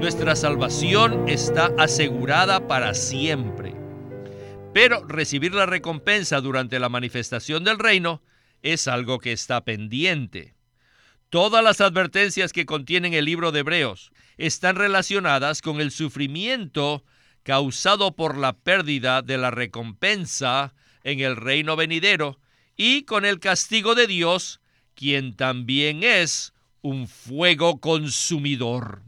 Nuestra salvación está asegurada para siempre. Pero recibir la recompensa durante la manifestación del reino es algo que está pendiente. Todas las advertencias que contienen el libro de Hebreos están relacionadas con el sufrimiento causado por la pérdida de la recompensa en el reino venidero y con el castigo de Dios, quien también es un fuego consumidor.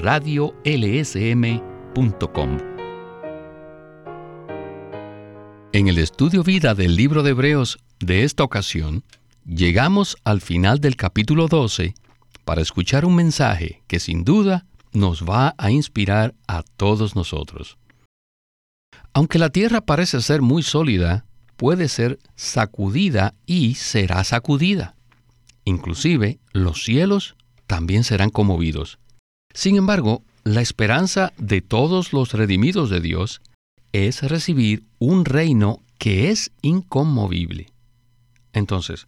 radiolsm.com En el Estudio Vida del libro de Hebreos de esta ocasión, llegamos al final del capítulo 12 para escuchar un mensaje que sin duda nos va a inspirar a todos nosotros. Aunque la tierra parece ser muy sólida, puede ser sacudida y será sacudida. Inclusive los cielos también serán conmovidos. Sin embargo, la esperanza de todos los redimidos de Dios es recibir un reino que es inconmovible. Entonces,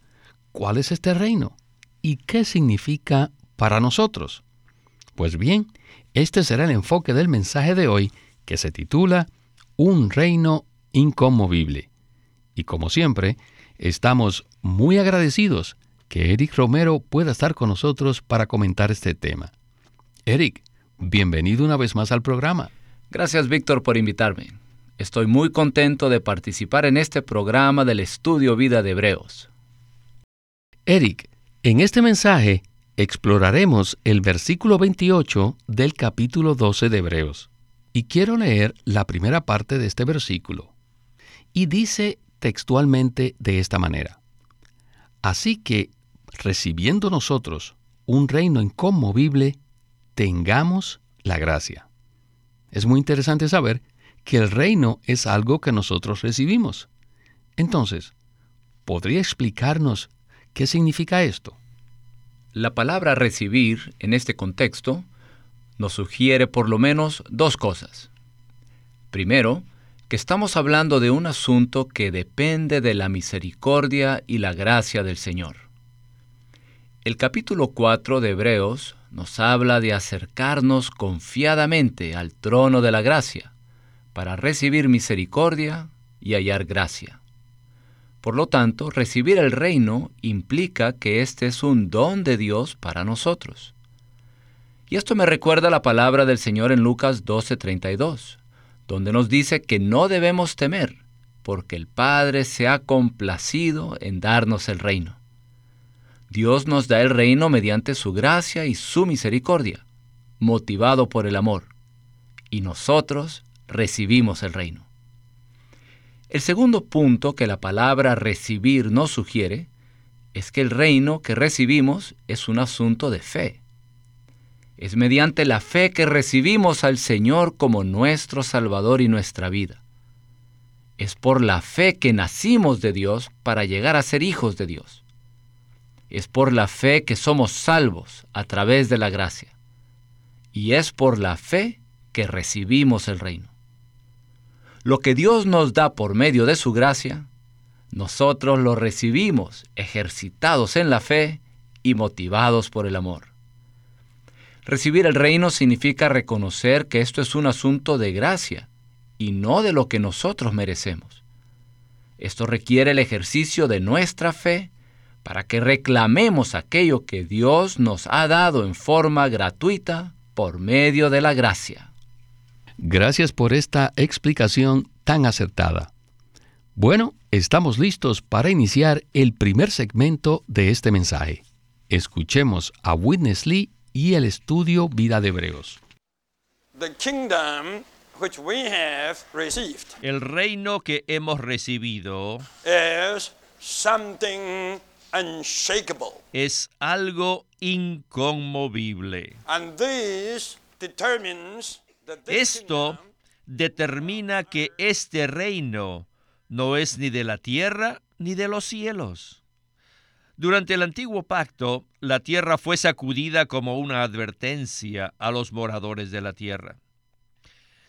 ¿cuál es este reino? ¿Y qué significa para nosotros? Pues bien, este será el enfoque del mensaje de hoy que se titula Un reino inconmovible. Y como siempre, estamos muy agradecidos que Eric Romero pueda estar con nosotros para comentar este tema. Eric, bienvenido una vez más al programa. Gracias Víctor por invitarme. Estoy muy contento de participar en este programa del estudio Vida de Hebreos. Eric, en este mensaje exploraremos el versículo 28 del capítulo 12 de Hebreos. Y quiero leer la primera parte de este versículo. Y dice textualmente de esta manera. Así que, recibiendo nosotros un reino inconmovible, tengamos la gracia. Es muy interesante saber que el reino es algo que nosotros recibimos. Entonces, ¿podría explicarnos qué significa esto? La palabra recibir en este contexto nos sugiere por lo menos dos cosas. Primero, que estamos hablando de un asunto que depende de la misericordia y la gracia del Señor. El capítulo 4 de Hebreos nos habla de acercarnos confiadamente al trono de la gracia para recibir misericordia y hallar gracia. Por lo tanto, recibir el reino implica que este es un don de Dios para nosotros. Y esto me recuerda la palabra del Señor en Lucas 12:32, donde nos dice que no debemos temer, porque el Padre se ha complacido en darnos el reino. Dios nos da el reino mediante su gracia y su misericordia, motivado por el amor, y nosotros recibimos el reino. El segundo punto que la palabra recibir nos sugiere es que el reino que recibimos es un asunto de fe. Es mediante la fe que recibimos al Señor como nuestro Salvador y nuestra vida. Es por la fe que nacimos de Dios para llegar a ser hijos de Dios. Es por la fe que somos salvos a través de la gracia. Y es por la fe que recibimos el reino lo que Dios nos da por medio de su gracia, nosotros lo recibimos ejercitados en la fe y motivados por el amor. Recibir el reino significa reconocer que esto es un asunto de gracia y no de lo que nosotros merecemos. Esto requiere el ejercicio de nuestra fe para que reclamemos aquello que Dios nos ha dado en forma gratuita por medio de la gracia. Gracias por esta explicación tan acertada. Bueno, estamos listos para iniciar el primer segmento de este mensaje. Escuchemos a Witness Lee y el estudio Vida de Hebreos. El reino que hemos recibido es something es algo inconmovible. Esto determina que este reino no es ni de la tierra ni de los cielos. Durante el antiguo pacto, la tierra fue sacudida como una advertencia a los moradores de la tierra.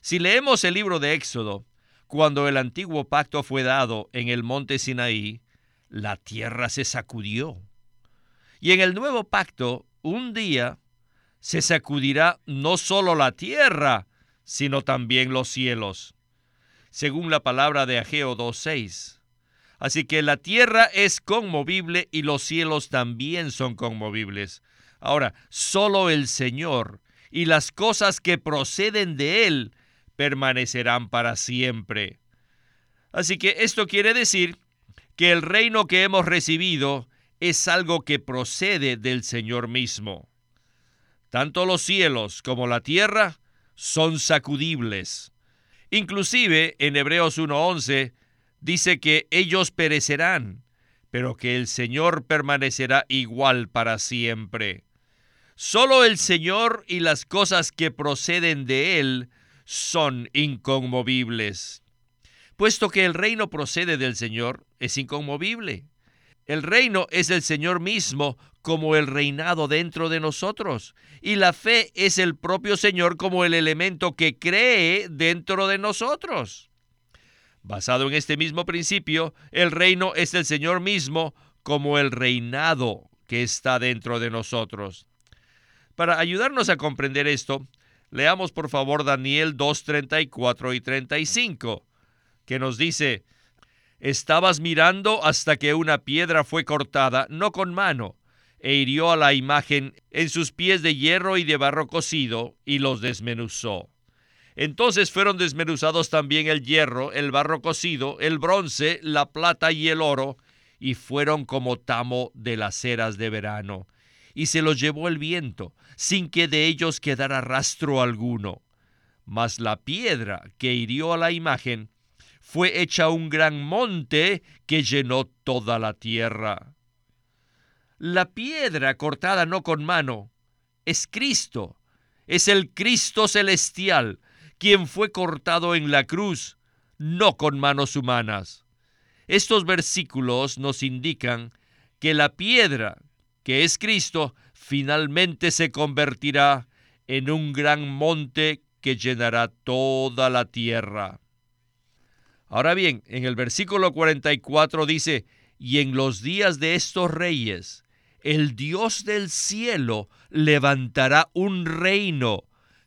Si leemos el libro de Éxodo, cuando el antiguo pacto fue dado en el monte Sinaí, la tierra se sacudió. Y en el nuevo pacto, un día, se sacudirá no solo la tierra, sino también los cielos, según la palabra de Ageo 2.6. Así que la tierra es conmovible y los cielos también son conmovibles. Ahora, solo el Señor y las cosas que proceden de Él permanecerán para siempre. Así que esto quiere decir que el reino que hemos recibido es algo que procede del Señor mismo. Tanto los cielos como la tierra son sacudibles. Inclusive en Hebreos 1.11 dice que ellos perecerán, pero que el Señor permanecerá igual para siempre. Solo el Señor y las cosas que proceden de Él son inconmovibles. Puesto que el reino procede del Señor, es inconmovible. El reino es el Señor mismo como el reinado dentro de nosotros. Y la fe es el propio Señor como el elemento que cree dentro de nosotros. Basado en este mismo principio, el reino es el Señor mismo como el reinado que está dentro de nosotros. Para ayudarnos a comprender esto, leamos por favor Daniel 2, 34 y 35 que nos dice, estabas mirando hasta que una piedra fue cortada, no con mano, e hirió a la imagen en sus pies de hierro y de barro cocido, y los desmenuzó. Entonces fueron desmenuzados también el hierro, el barro cocido, el bronce, la plata y el oro, y fueron como tamo de las eras de verano. Y se los llevó el viento, sin que de ellos quedara rastro alguno. Mas la piedra que hirió a la imagen fue hecha un gran monte que llenó toda la tierra. La piedra cortada no con mano es Cristo, es el Cristo celestial, quien fue cortado en la cruz, no con manos humanas. Estos versículos nos indican que la piedra, que es Cristo, finalmente se convertirá en un gran monte que llenará toda la tierra. Ahora bien, en el versículo 44 dice, y en los días de estos reyes, el Dios del cielo levantará un reino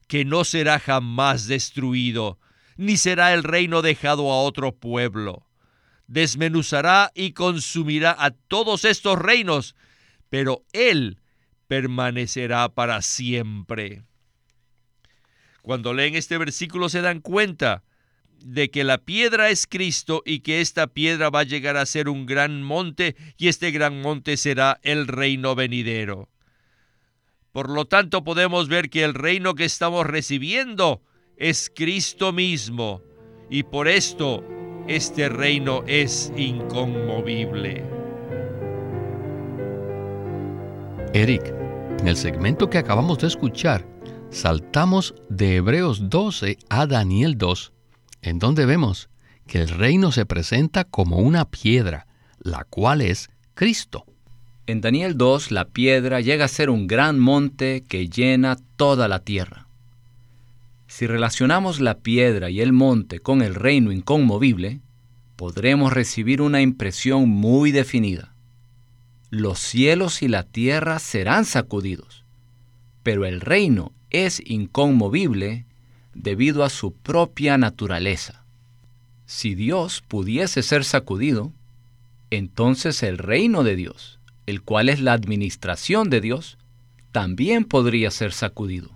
que no será jamás destruido, ni será el reino dejado a otro pueblo. Desmenuzará y consumirá a todos estos reinos, pero Él permanecerá para siempre. Cuando leen este versículo se dan cuenta de que la piedra es Cristo y que esta piedra va a llegar a ser un gran monte y este gran monte será el reino venidero. Por lo tanto podemos ver que el reino que estamos recibiendo es Cristo mismo y por esto este reino es inconmovible. Eric, en el segmento que acabamos de escuchar, saltamos de Hebreos 12 a Daniel 2 en donde vemos que el reino se presenta como una piedra, la cual es Cristo. En Daniel 2 la piedra llega a ser un gran monte que llena toda la tierra. Si relacionamos la piedra y el monte con el reino inconmovible, podremos recibir una impresión muy definida. Los cielos y la tierra serán sacudidos, pero el reino es inconmovible debido a su propia naturaleza. Si Dios pudiese ser sacudido, entonces el reino de Dios, el cual es la administración de Dios, también podría ser sacudido.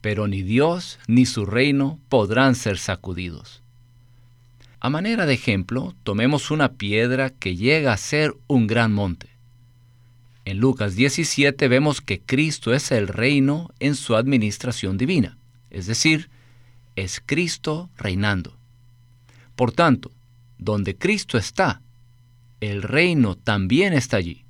Pero ni Dios ni su reino podrán ser sacudidos. A manera de ejemplo, tomemos una piedra que llega a ser un gran monte. En Lucas 17 vemos que Cristo es el reino en su administración divina es decir, es Cristo reinando. Por tanto, donde Cristo está, el reino también está allí.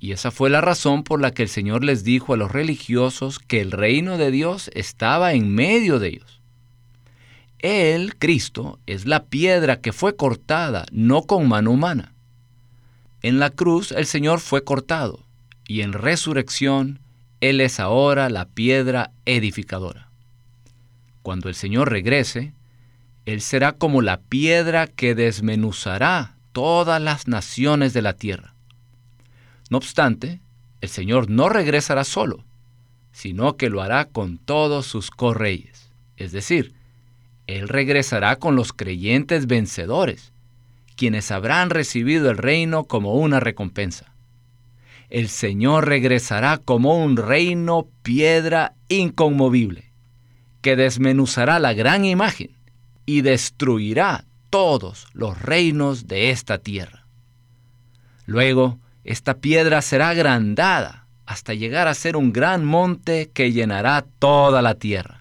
Y esa fue la razón por la que el Señor les dijo a los religiosos que el reino de Dios estaba en medio de ellos. Él, Cristo, es la piedra que fue cortada, no con mano humana. En la cruz el Señor fue cortado, y en resurrección Él es ahora la piedra edificadora. Cuando el Señor regrese, Él será como la piedra que desmenuzará todas las naciones de la tierra. No obstante, el Señor no regresará solo, sino que lo hará con todos sus correyes, es decir, él regresará con los creyentes vencedores, quienes habrán recibido el reino como una recompensa. El Señor regresará como un reino piedra inconmovible, que desmenuzará la gran imagen y destruirá todos los reinos de esta tierra. Luego, esta piedra será agrandada hasta llegar a ser un gran monte que llenará toda la tierra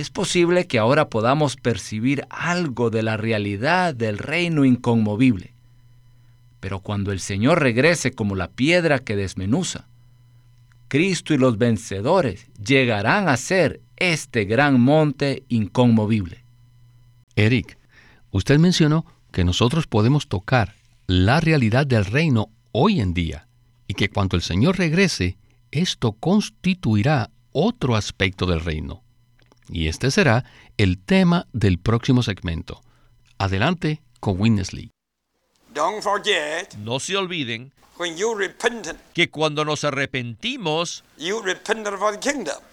es posible que ahora podamos percibir algo de la realidad del reino inconmovible. Pero cuando el Señor regrese como la piedra que desmenuza, Cristo y los vencedores llegarán a ser este gran monte inconmovible. Eric, usted mencionó que nosotros podemos tocar la realidad del reino hoy en día y que cuando el Señor regrese, esto constituirá otro aspecto del reino. Y este será el tema del próximo segmento. Adelante con Winnesley. No se olviden que cuando nos arrepentimos,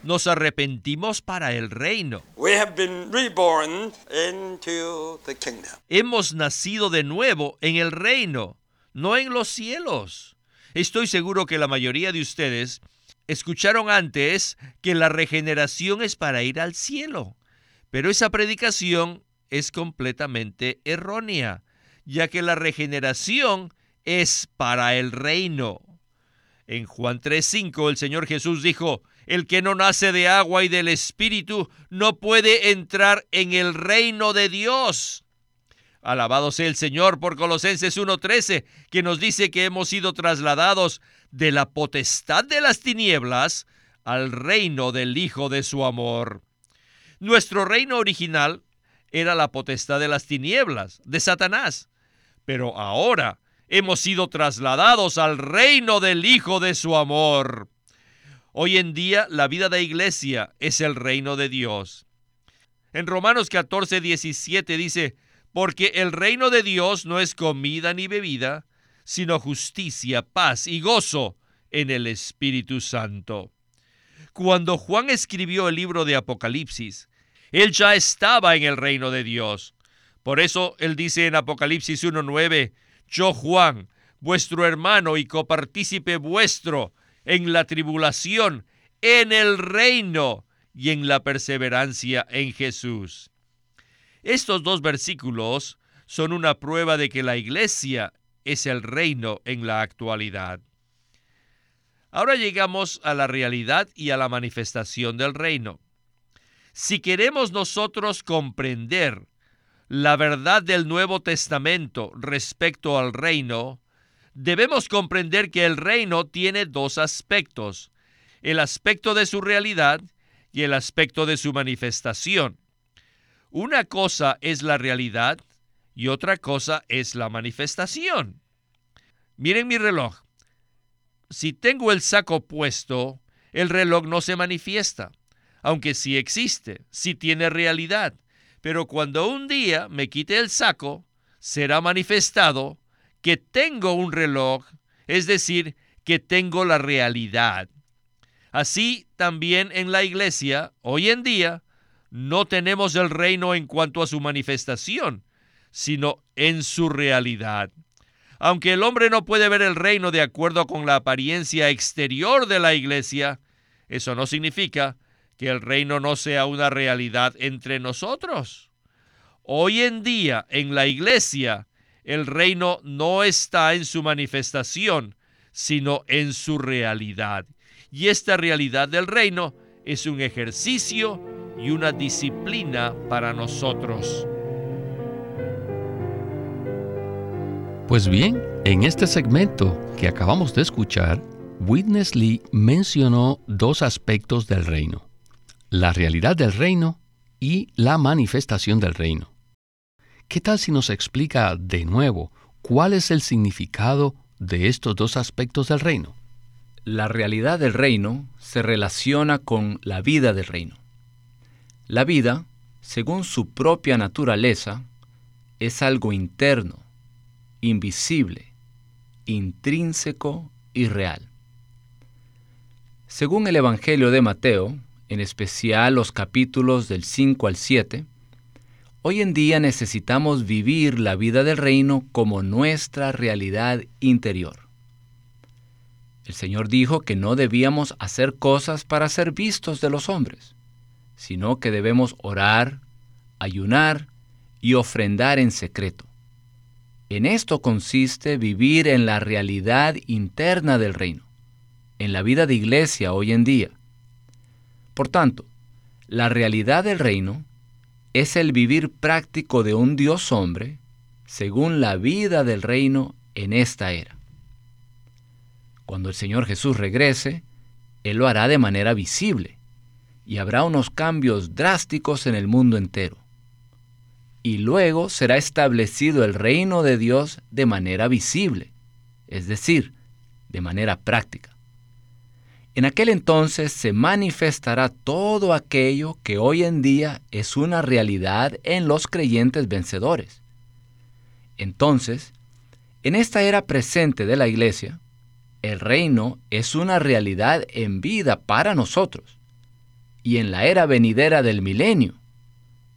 nos arrepentimos para el reino. Hemos nacido de nuevo en el reino, no en los cielos. Estoy seguro que la mayoría de ustedes escucharon antes que la regeneración es para ir al cielo, pero esa predicación es completamente errónea, ya que la regeneración es para el reino. En Juan 3:5 el Señor Jesús dijo, el que no nace de agua y del Espíritu no puede entrar en el reino de Dios. Alabado sea el Señor por Colosenses 1:13, que nos dice que hemos sido trasladados de la potestad de las tinieblas al reino del Hijo de su amor. Nuestro reino original era la potestad de las tinieblas, de Satanás, pero ahora hemos sido trasladados al reino del Hijo de su amor. Hoy en día la vida de iglesia es el reino de Dios. En Romanos 14, 17 dice, porque el reino de Dios no es comida ni bebida, sino justicia, paz y gozo en el Espíritu Santo. Cuando Juan escribió el libro de Apocalipsis, él ya estaba en el reino de Dios. Por eso él dice en Apocalipsis 1.9, yo Juan, vuestro hermano y copartícipe vuestro en la tribulación, en el reino y en la perseverancia en Jesús. Estos dos versículos son una prueba de que la iglesia es el reino en la actualidad. Ahora llegamos a la realidad y a la manifestación del reino. Si queremos nosotros comprender la verdad del Nuevo Testamento respecto al reino, debemos comprender que el reino tiene dos aspectos, el aspecto de su realidad y el aspecto de su manifestación. Una cosa es la realidad y otra cosa es la manifestación. Miren mi reloj. Si tengo el saco puesto, el reloj no se manifiesta, aunque sí existe, sí tiene realidad. Pero cuando un día me quite el saco, será manifestado que tengo un reloj, es decir, que tengo la realidad. Así también en la iglesia, hoy en día, no tenemos el reino en cuanto a su manifestación, sino en su realidad. Aunque el hombre no puede ver el reino de acuerdo con la apariencia exterior de la iglesia, eso no significa que el reino no sea una realidad entre nosotros. Hoy en día en la iglesia, el reino no está en su manifestación, sino en su realidad. Y esta realidad del reino es un ejercicio y una disciplina para nosotros. Pues bien, en este segmento que acabamos de escuchar, Witness Lee mencionó dos aspectos del reino, la realidad del reino y la manifestación del reino. ¿Qué tal si nos explica de nuevo cuál es el significado de estos dos aspectos del reino? La realidad del reino se relaciona con la vida del reino. La vida, según su propia naturaleza, es algo interno, invisible, intrínseco y real. Según el Evangelio de Mateo, en especial los capítulos del 5 al 7, hoy en día necesitamos vivir la vida del reino como nuestra realidad interior. El Señor dijo que no debíamos hacer cosas para ser vistos de los hombres, sino que debemos orar, ayunar y ofrendar en secreto. En esto consiste vivir en la realidad interna del reino, en la vida de iglesia hoy en día. Por tanto, la realidad del reino es el vivir práctico de un Dios hombre según la vida del reino en esta era. Cuando el Señor Jesús regrese, Él lo hará de manera visible y habrá unos cambios drásticos en el mundo entero y luego será establecido el reino de Dios de manera visible, es decir, de manera práctica. En aquel entonces se manifestará todo aquello que hoy en día es una realidad en los creyentes vencedores. Entonces, en esta era presente de la iglesia, el reino es una realidad en vida para nosotros. Y en la era venidera del milenio,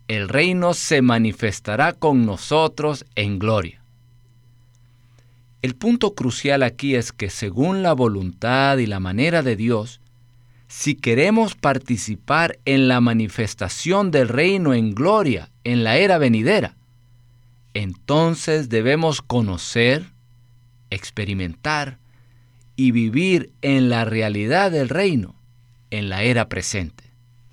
el reino se manifestará con nosotros en gloria. El punto crucial aquí es que según la voluntad y la manera de Dios, si queremos participar en la manifestación del reino en gloria en la era venidera, entonces debemos conocer, experimentar y vivir en la realidad del reino en la era presente.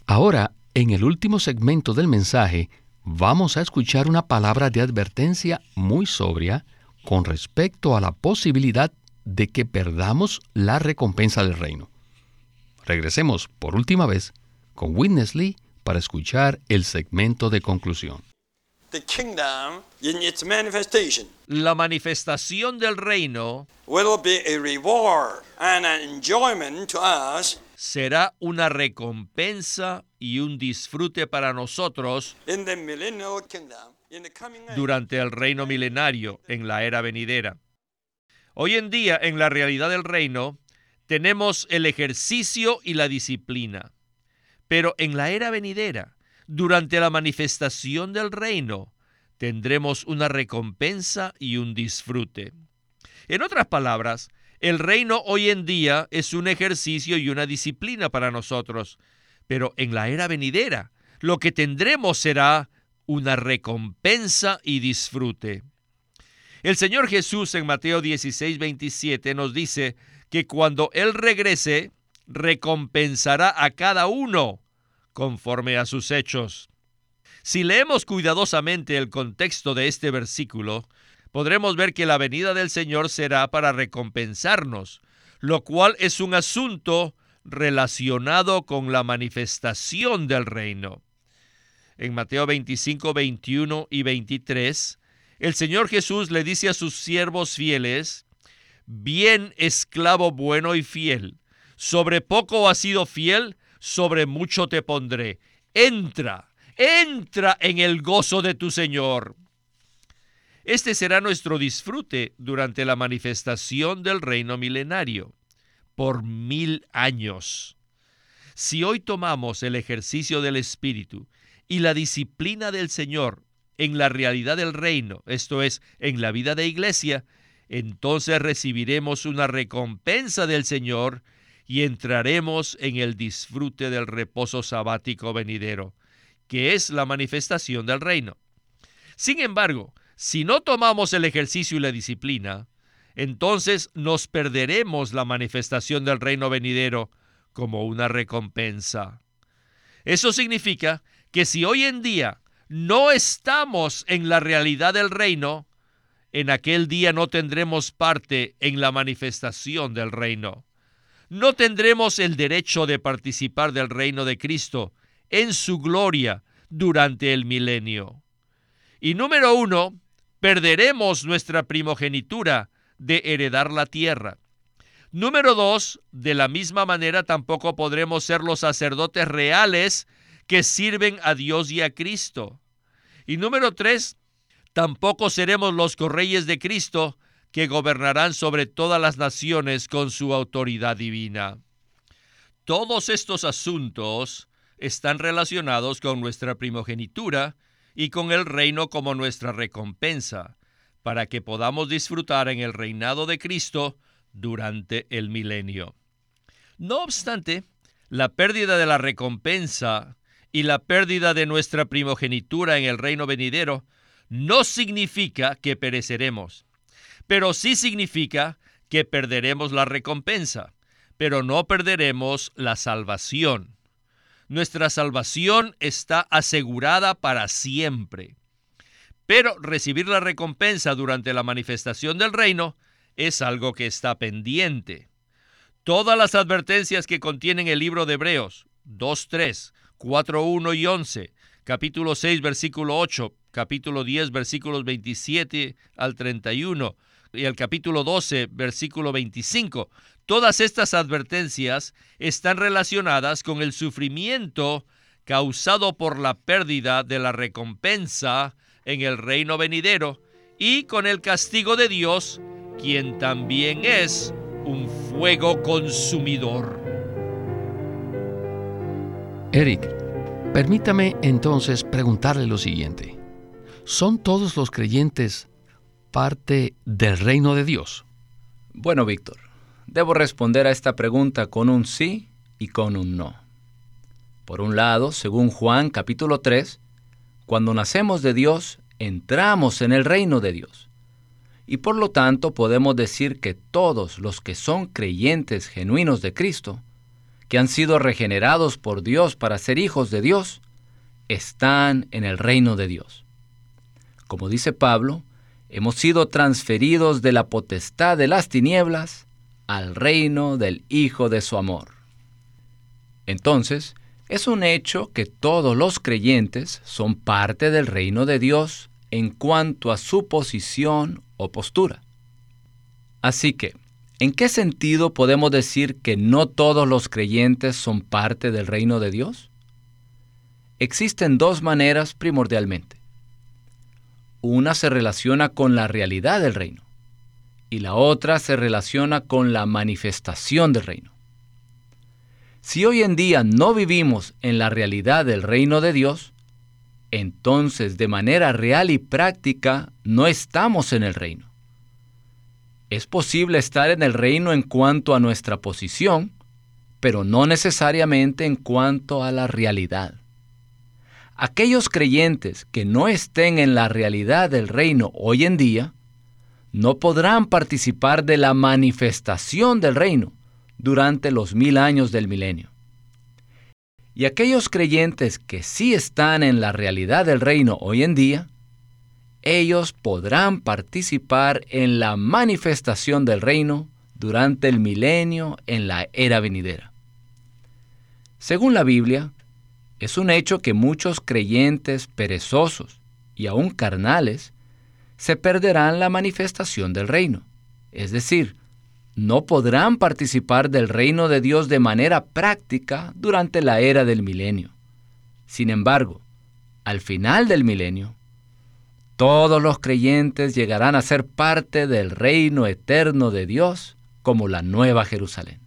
Ahora en el último segmento del mensaje vamos a escuchar una palabra de advertencia muy sobria con respecto a la posibilidad de que perdamos la recompensa del reino. Regresemos por última vez con Witness Lee para escuchar el segmento de conclusión. La manifestación del reino will be a reward and an enjoyment to us será una recompensa y un disfrute para nosotros durante el reino milenario en la era venidera. Hoy en día, en la realidad del reino, tenemos el ejercicio y la disciplina. Pero en la era venidera, durante la manifestación del reino, tendremos una recompensa y un disfrute. En otras palabras, el reino hoy en día es un ejercicio y una disciplina para nosotros, pero en la era venidera lo que tendremos será una recompensa y disfrute. El Señor Jesús en Mateo 16, 27 nos dice que cuando Él regrese, recompensará a cada uno conforme a sus hechos. Si leemos cuidadosamente el contexto de este versículo, podremos ver que la venida del Señor será para recompensarnos, lo cual es un asunto relacionado con la manifestación del reino. En Mateo 25, 21 y 23, el Señor Jesús le dice a sus siervos fieles, Bien esclavo bueno y fiel, sobre poco has sido fiel, sobre mucho te pondré. Entra, entra en el gozo de tu Señor. Este será nuestro disfrute durante la manifestación del reino milenario, por mil años. Si hoy tomamos el ejercicio del Espíritu y la disciplina del Señor en la realidad del reino, esto es, en la vida de iglesia, entonces recibiremos una recompensa del Señor y entraremos en el disfrute del reposo sabático venidero, que es la manifestación del reino. Sin embargo, si no tomamos el ejercicio y la disciplina, entonces nos perderemos la manifestación del reino venidero como una recompensa. Eso significa que si hoy en día no estamos en la realidad del reino, en aquel día no tendremos parte en la manifestación del reino. No tendremos el derecho de participar del reino de Cristo en su gloria durante el milenio. Y número uno, perderemos nuestra primogenitura de heredar la tierra. Número dos, de la misma manera tampoco podremos ser los sacerdotes reales que sirven a Dios y a Cristo. Y número tres, tampoco seremos los correyes de Cristo que gobernarán sobre todas las naciones con su autoridad divina. Todos estos asuntos están relacionados con nuestra primogenitura y con el reino como nuestra recompensa, para que podamos disfrutar en el reinado de Cristo durante el milenio. No obstante, la pérdida de la recompensa y la pérdida de nuestra primogenitura en el reino venidero no significa que pereceremos, pero sí significa que perderemos la recompensa, pero no perderemos la salvación. Nuestra salvación está asegurada para siempre. Pero recibir la recompensa durante la manifestación del reino es algo que está pendiente. Todas las advertencias que contienen el libro de Hebreos 2.3, 4.1 y 11, capítulo 6, versículo 8, capítulo 10, versículos 27 al 31 y el capítulo 12, versículo 25, Todas estas advertencias están relacionadas con el sufrimiento causado por la pérdida de la recompensa en el reino venidero y con el castigo de Dios, quien también es un fuego consumidor. Eric, permítame entonces preguntarle lo siguiente. ¿Son todos los creyentes parte del reino de Dios? Bueno, Víctor, Debo responder a esta pregunta con un sí y con un no. Por un lado, según Juan capítulo 3, cuando nacemos de Dios, entramos en el reino de Dios. Y por lo tanto podemos decir que todos los que son creyentes genuinos de Cristo, que han sido regenerados por Dios para ser hijos de Dios, están en el reino de Dios. Como dice Pablo, hemos sido transferidos de la potestad de las tinieblas al reino del Hijo de su amor. Entonces, es un hecho que todos los creyentes son parte del reino de Dios en cuanto a su posición o postura. Así que, ¿en qué sentido podemos decir que no todos los creyentes son parte del reino de Dios? Existen dos maneras primordialmente. Una se relaciona con la realidad del reino y la otra se relaciona con la manifestación del reino. Si hoy en día no vivimos en la realidad del reino de Dios, entonces de manera real y práctica no estamos en el reino. Es posible estar en el reino en cuanto a nuestra posición, pero no necesariamente en cuanto a la realidad. Aquellos creyentes que no estén en la realidad del reino hoy en día, no podrán participar de la manifestación del reino durante los mil años del milenio. Y aquellos creyentes que sí están en la realidad del reino hoy en día, ellos podrán participar en la manifestación del reino durante el milenio en la era venidera. Según la Biblia, es un hecho que muchos creyentes perezosos y aún carnales se perderán la manifestación del reino. Es decir, no podrán participar del reino de Dios de manera práctica durante la era del milenio. Sin embargo, al final del milenio, todos los creyentes llegarán a ser parte del reino eterno de Dios como la nueva Jerusalén.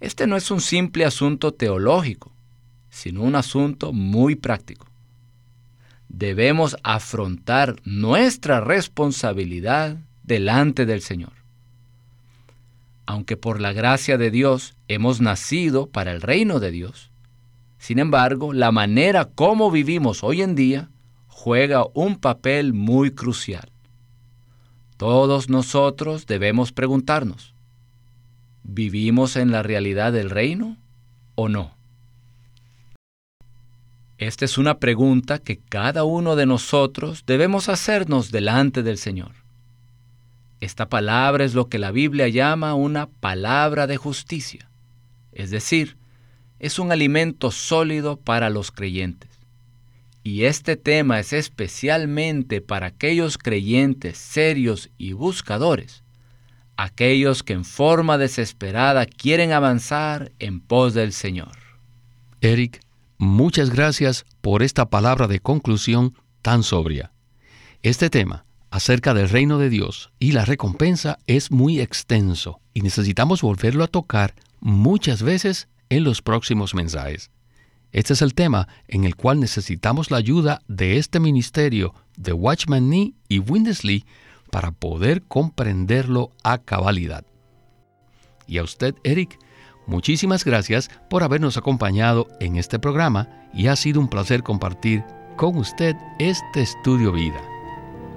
Este no es un simple asunto teológico, sino un asunto muy práctico debemos afrontar nuestra responsabilidad delante del Señor. Aunque por la gracia de Dios hemos nacido para el reino de Dios, sin embargo, la manera como vivimos hoy en día juega un papel muy crucial. Todos nosotros debemos preguntarnos, ¿vivimos en la realidad del reino o no? Esta es una pregunta que cada uno de nosotros debemos hacernos delante del Señor. Esta palabra es lo que la Biblia llama una palabra de justicia, es decir, es un alimento sólido para los creyentes. Y este tema es especialmente para aquellos creyentes serios y buscadores, aquellos que en forma desesperada quieren avanzar en pos del Señor. Eric, muchas gracias por esta palabra de conclusión tan sobria. Este tema acerca del reino de Dios y la recompensa es muy extenso y necesitamos volverlo a tocar muchas veces en los próximos mensajes. Este es el tema en el cual necesitamos la ayuda de este ministerio de Watchman Nee y Windesley para poder comprenderlo a cabalidad. Y a usted, Eric, muchísimas gracias por habernos acompañado en este programa y ha sido un placer compartir con usted este estudio vida.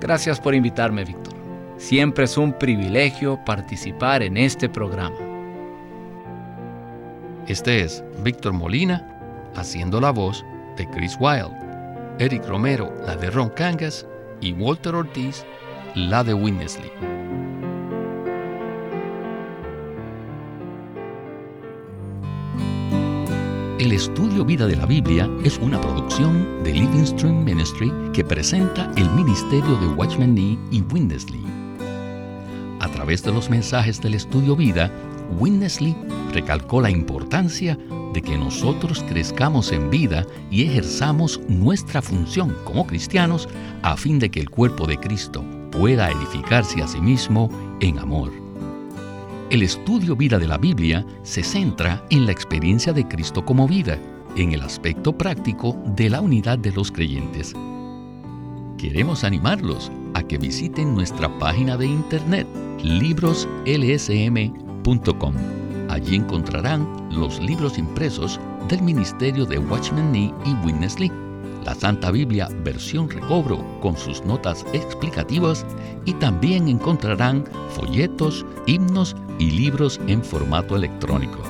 Gracias por invitarme, Víctor. Siempre es un privilegio participar en este programa. Este es Víctor Molina haciendo la voz de Chris Wilde, Eric Romero la de Ron Cangas y Walter Ortiz la de Winnesley. El estudio Vida de la Biblia es una producción de Living Stream Ministry que presenta el ministerio de Watchman Nee y Winnesley. A través de los mensajes del estudio Vida, Winnesley recalcó la importancia de que nosotros crezcamos en vida y ejerzamos nuestra función como cristianos a fin de que el cuerpo de Cristo pueda edificarse a sí mismo en amor. El estudio vida de la Biblia se centra en la experiencia de Cristo como vida, en el aspecto práctico de la unidad de los creyentes. Queremos animarlos a que visiten nuestra página de internet libroslsm.com. Allí encontrarán los libros impresos del ministerio de Watchman Nee y Witness Lee la Santa Biblia versión recobro con sus notas explicativas y también encontrarán folletos, himnos y libros en formato electrónico.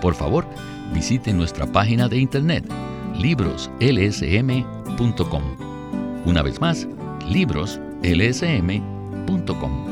Por favor, visite nuestra página de internet libroslsm.com. Una vez más, libroslsm.com.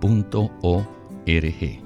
punto o r g